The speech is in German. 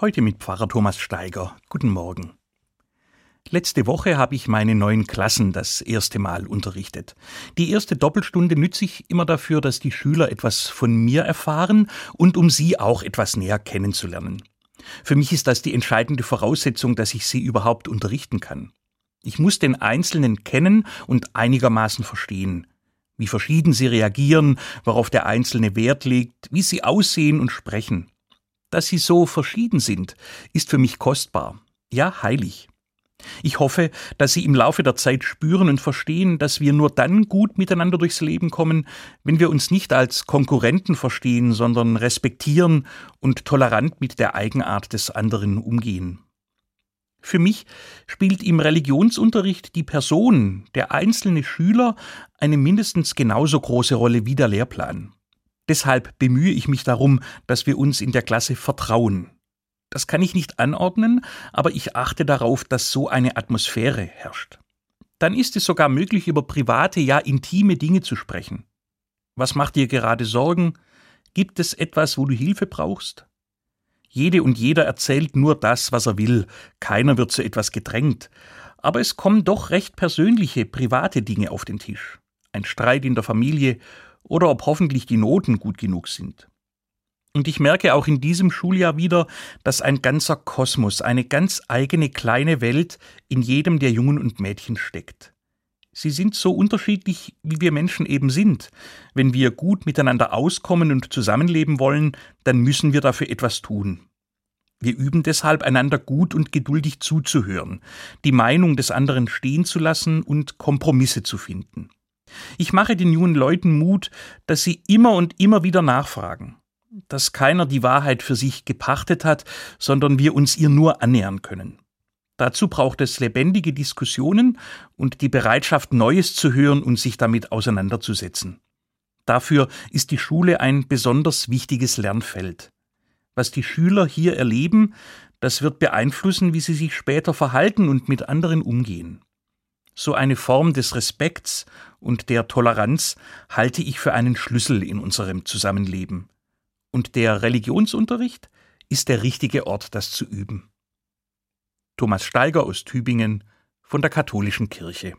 Heute mit Pfarrer Thomas Steiger. Guten Morgen. Letzte Woche habe ich meine neuen Klassen das erste Mal unterrichtet. Die erste Doppelstunde nütze ich immer dafür, dass die Schüler etwas von mir erfahren und um sie auch etwas näher kennenzulernen. Für mich ist das die entscheidende Voraussetzung, dass ich sie überhaupt unterrichten kann. Ich muss den Einzelnen kennen und einigermaßen verstehen. Wie verschieden sie reagieren, worauf der Einzelne Wert legt, wie sie aussehen und sprechen. Dass sie so verschieden sind, ist für mich kostbar, ja heilig. Ich hoffe, dass Sie im Laufe der Zeit spüren und verstehen, dass wir nur dann gut miteinander durchs Leben kommen, wenn wir uns nicht als Konkurrenten verstehen, sondern respektieren und tolerant mit der Eigenart des anderen umgehen. Für mich spielt im Religionsunterricht die Person, der einzelne Schüler, eine mindestens genauso große Rolle wie der Lehrplan. Deshalb bemühe ich mich darum, dass wir uns in der Klasse vertrauen. Das kann ich nicht anordnen, aber ich achte darauf, dass so eine Atmosphäre herrscht. Dann ist es sogar möglich, über private, ja intime Dinge zu sprechen. Was macht dir gerade Sorgen? Gibt es etwas, wo du Hilfe brauchst? Jede und jeder erzählt nur das, was er will, keiner wird zu etwas gedrängt, aber es kommen doch recht persönliche, private Dinge auf den Tisch. Ein Streit in der Familie oder ob hoffentlich die Noten gut genug sind. Und ich merke auch in diesem Schuljahr wieder, dass ein ganzer Kosmos, eine ganz eigene kleine Welt in jedem der Jungen und Mädchen steckt. Sie sind so unterschiedlich, wie wir Menschen eben sind. Wenn wir gut miteinander auskommen und zusammenleben wollen, dann müssen wir dafür etwas tun. Wir üben deshalb einander gut und geduldig zuzuhören, die Meinung des anderen stehen zu lassen und Kompromisse zu finden. Ich mache den jungen Leuten Mut, dass sie immer und immer wieder nachfragen, dass keiner die Wahrheit für sich gepachtet hat, sondern wir uns ihr nur annähern können. Dazu braucht es lebendige Diskussionen und die Bereitschaft, Neues zu hören und sich damit auseinanderzusetzen. Dafür ist die Schule ein besonders wichtiges Lernfeld. Was die Schüler hier erleben, das wird beeinflussen, wie sie sich später verhalten und mit anderen umgehen. So eine Form des Respekts und der Toleranz halte ich für einen Schlüssel in unserem Zusammenleben. Und der Religionsunterricht ist der richtige Ort, das zu üben. Thomas Steiger aus Tübingen von der Katholischen Kirche